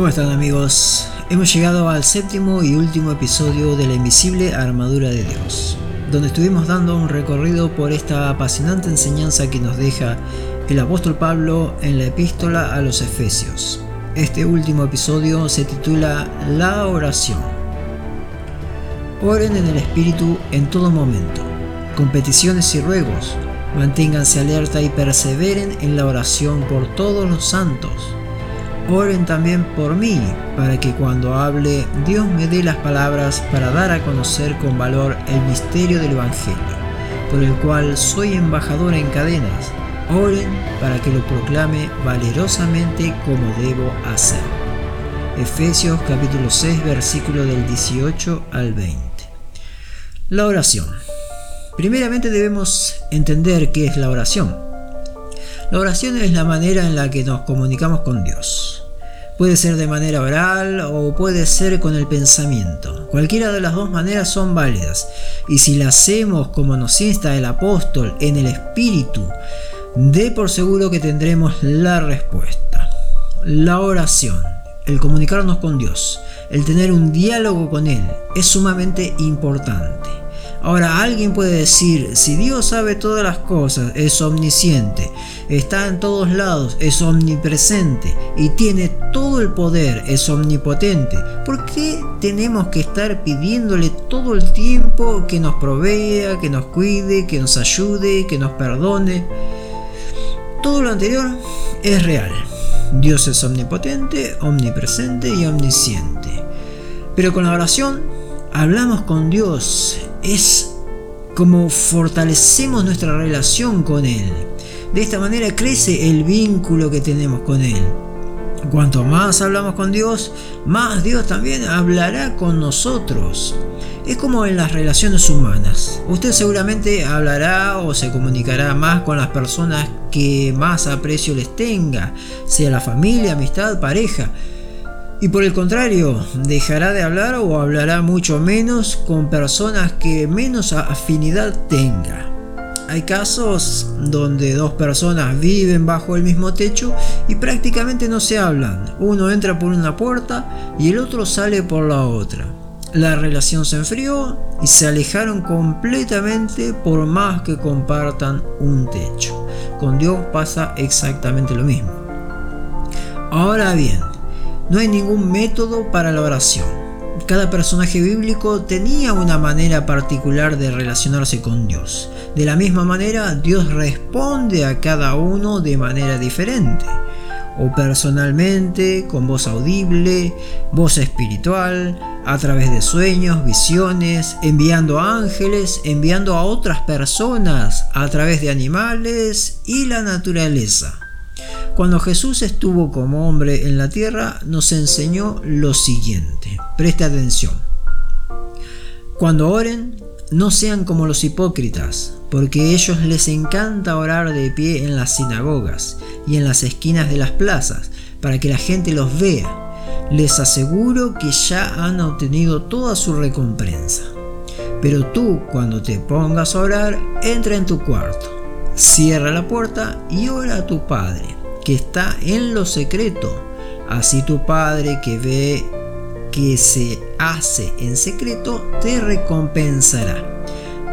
¿Cómo están amigos? Hemos llegado al séptimo y último episodio de la invisible armadura de Dios, donde estuvimos dando un recorrido por esta apasionante enseñanza que nos deja el apóstol Pablo en la epístola a los Efesios. Este último episodio se titula La oración. Oren en el Espíritu en todo momento, con peticiones y ruegos. Manténganse alerta y perseveren en la oración por todos los santos Oren también por mí, para que cuando hable Dios me dé las palabras para dar a conocer con valor el misterio del Evangelio, por el cual soy embajador en cadenas. Oren para que lo proclame valerosamente como debo hacer. Efesios capítulo 6 versículo del 18 al 20. La oración. Primeramente debemos entender qué es la oración. La oración es la manera en la que nos comunicamos con Dios. Puede ser de manera oral o puede ser con el pensamiento. Cualquiera de las dos maneras son válidas. Y si la hacemos como nos insta el apóstol en el espíritu, de por seguro que tendremos la respuesta. La oración, el comunicarnos con Dios, el tener un diálogo con Él, es sumamente importante. Ahora alguien puede decir, si Dios sabe todas las cosas, es omnisciente, está en todos lados, es omnipresente y tiene todo el poder, es omnipotente, ¿por qué tenemos que estar pidiéndole todo el tiempo que nos provea, que nos cuide, que nos ayude, que nos perdone? Todo lo anterior es real. Dios es omnipotente, omnipresente y omnisciente. Pero con la oración hablamos con Dios es como fortalecemos nuestra relación con Él. De esta manera crece el vínculo que tenemos con Él. Cuanto más hablamos con Dios, más Dios también hablará con nosotros. Es como en las relaciones humanas. Usted seguramente hablará o se comunicará más con las personas que más aprecio les tenga, sea la familia, amistad, pareja. Y por el contrario, dejará de hablar o hablará mucho menos con personas que menos afinidad tenga. Hay casos donde dos personas viven bajo el mismo techo y prácticamente no se hablan. Uno entra por una puerta y el otro sale por la otra. La relación se enfrió y se alejaron completamente por más que compartan un techo. Con Dios pasa exactamente lo mismo. Ahora bien, no hay ningún método para la oración. Cada personaje bíblico tenía una manera particular de relacionarse con Dios. De la misma manera, Dios responde a cada uno de manera diferente. O personalmente, con voz audible, voz espiritual, a través de sueños, visiones, enviando ángeles, enviando a otras personas, a través de animales y la naturaleza. Cuando Jesús estuvo como hombre en la tierra, nos enseñó lo siguiente. Preste atención. Cuando oren, no sean como los hipócritas, porque a ellos les encanta orar de pie en las sinagogas y en las esquinas de las plazas, para que la gente los vea. Les aseguro que ya han obtenido toda su recompensa. Pero tú, cuando te pongas a orar, entra en tu cuarto, cierra la puerta y ora a tu Padre que está en lo secreto. Así tu Padre que ve que se hace en secreto te recompensará.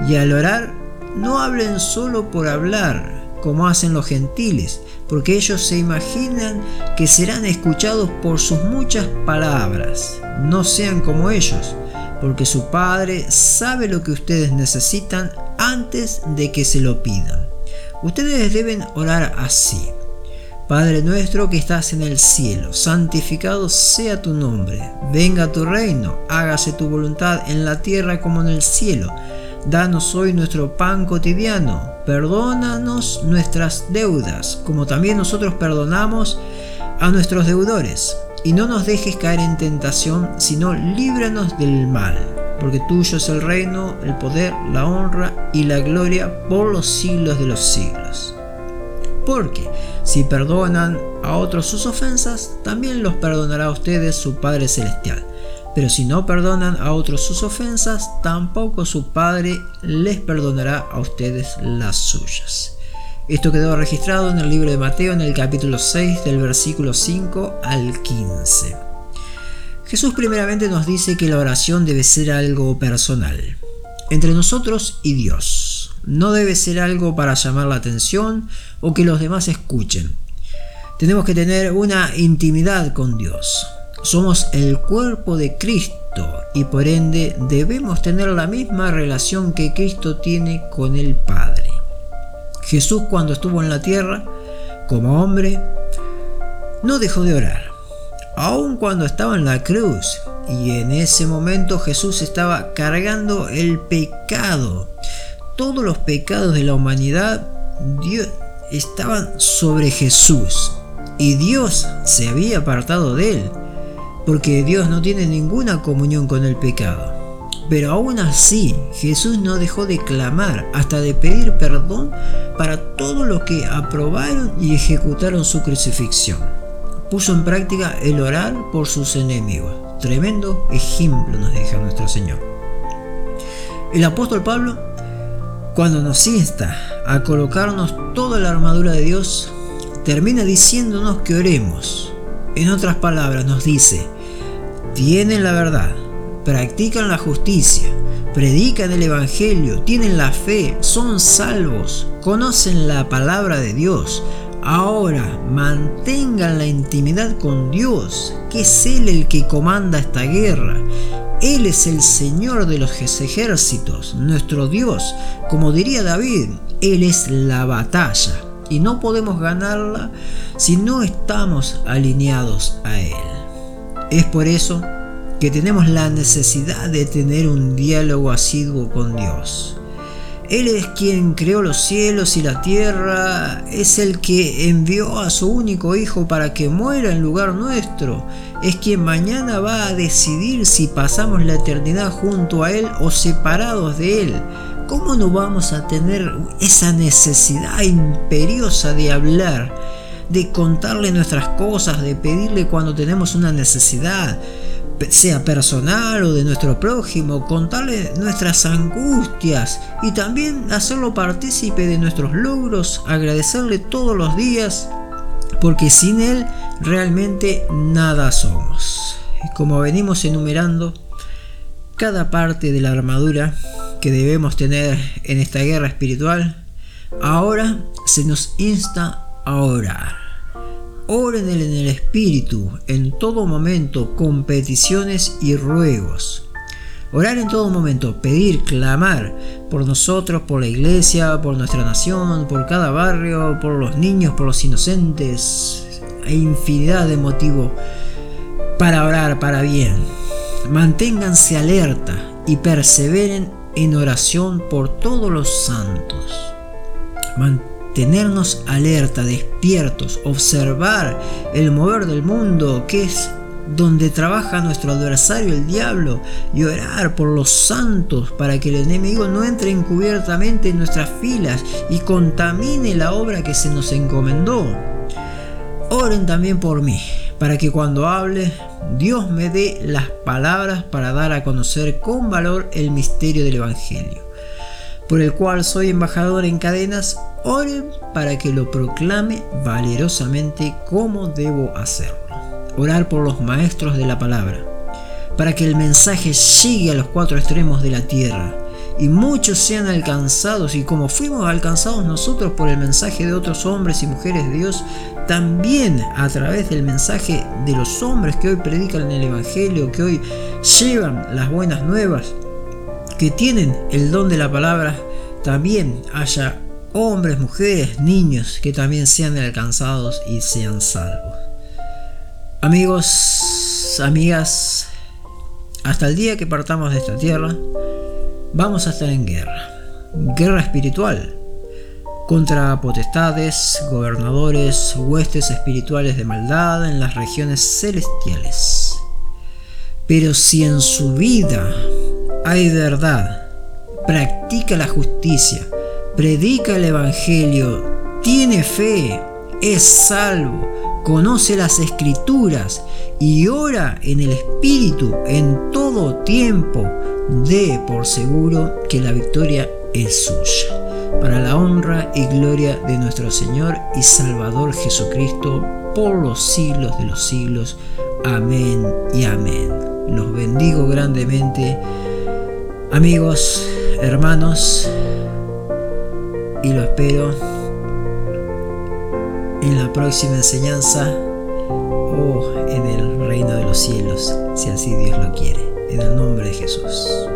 Y al orar, no hablen solo por hablar, como hacen los gentiles, porque ellos se imaginan que serán escuchados por sus muchas palabras. No sean como ellos, porque su Padre sabe lo que ustedes necesitan antes de que se lo pidan. Ustedes deben orar así. Padre nuestro que estás en el cielo, santificado sea tu nombre, venga tu reino, hágase tu voluntad en la tierra como en el cielo. Danos hoy nuestro pan cotidiano, perdónanos nuestras deudas, como también nosotros perdonamos a nuestros deudores. Y no nos dejes caer en tentación, sino líbranos del mal, porque tuyo es el reino, el poder, la honra y la gloria por los siglos de los siglos. Porque si perdonan a otros sus ofensas, también los perdonará a ustedes su Padre Celestial. Pero si no perdonan a otros sus ofensas, tampoco su Padre les perdonará a ustedes las suyas. Esto quedó registrado en el libro de Mateo en el capítulo 6 del versículo 5 al 15. Jesús primeramente nos dice que la oración debe ser algo personal, entre nosotros y Dios. No debe ser algo para llamar la atención o que los demás escuchen. Tenemos que tener una intimidad con Dios. Somos el cuerpo de Cristo y por ende debemos tener la misma relación que Cristo tiene con el Padre. Jesús cuando estuvo en la tierra, como hombre, no dejó de orar, aun cuando estaba en la cruz. Y en ese momento Jesús estaba cargando el pecado. Todos los pecados de la humanidad estaban sobre Jesús. Y Dios se había apartado de él porque Dios no tiene ninguna comunión con el pecado. Pero aún así, Jesús no dejó de clamar hasta de pedir perdón para todos los que aprobaron y ejecutaron su crucifixión. Puso en práctica el orar por sus enemigos. Tremendo ejemplo nos deja nuestro Señor. El apóstol Pablo, cuando nos insta a colocarnos toda la armadura de Dios, termina diciéndonos que oremos. En otras palabras, nos dice, tienen la verdad, practican la justicia, predican el Evangelio, tienen la fe, son salvos, conocen la palabra de Dios. Ahora mantengan la intimidad con Dios, que es Él el que comanda esta guerra. Él es el Señor de los ejércitos, nuestro Dios. Como diría David, Él es la batalla y no podemos ganarla si no estamos alineados a Él. Es por eso que tenemos la necesidad de tener un diálogo asiduo con Dios. Él es quien creó los cielos y la tierra, es el que envió a su único Hijo para que muera en lugar nuestro, es quien mañana va a decidir si pasamos la eternidad junto a Él o separados de Él. ¿Cómo no vamos a tener esa necesidad imperiosa de hablar? de contarle nuestras cosas, de pedirle cuando tenemos una necesidad, sea personal o de nuestro prójimo, contarle nuestras angustias y también hacerlo partícipe de nuestros logros, agradecerle todos los días, porque sin Él realmente nada somos. Como venimos enumerando, cada parte de la armadura que debemos tener en esta guerra espiritual, ahora se nos insta a orar. Oren en el Espíritu en todo momento con peticiones y ruegos. Orar en todo momento, pedir, clamar por nosotros, por la iglesia, por nuestra nación, por cada barrio, por los niños, por los inocentes. Hay infinidad de motivos para orar para bien. Manténganse alerta y perseveren en oración por todos los santos tenernos alerta, despiertos, observar el mover del mundo, que es donde trabaja nuestro adversario el diablo, y orar por los santos para que el enemigo no entre encubiertamente en nuestras filas y contamine la obra que se nos encomendó. Oren también por mí, para que cuando hable Dios me dé las palabras para dar a conocer con valor el misterio del Evangelio por el cual soy embajador en cadenas, oren para que lo proclame valerosamente como debo hacerlo. Orar por los maestros de la palabra, para que el mensaje llegue a los cuatro extremos de la tierra y muchos sean alcanzados y como fuimos alcanzados nosotros por el mensaje de otros hombres y mujeres de Dios, también a través del mensaje de los hombres que hoy predican el Evangelio, que hoy llevan las buenas nuevas, que tienen el don de la palabra, también haya hombres, mujeres, niños que también sean alcanzados y sean salvos. Amigos, amigas, hasta el día que partamos de esta tierra, vamos a estar en guerra. Guerra espiritual contra potestades, gobernadores, huestes espirituales de maldad en las regiones celestiales. Pero si en su vida hay verdad, practica la justicia, predica el Evangelio, tiene fe, es salvo, conoce las escrituras y ora en el Espíritu en todo tiempo, dé por seguro que la victoria es suya. Para la honra y gloria de nuestro Señor y Salvador Jesucristo, por los siglos de los siglos. Amén y amén. Los bendigo grandemente, amigos, hermanos, y lo espero en la próxima enseñanza o en el reino de los cielos, si así Dios lo quiere. En el nombre de Jesús.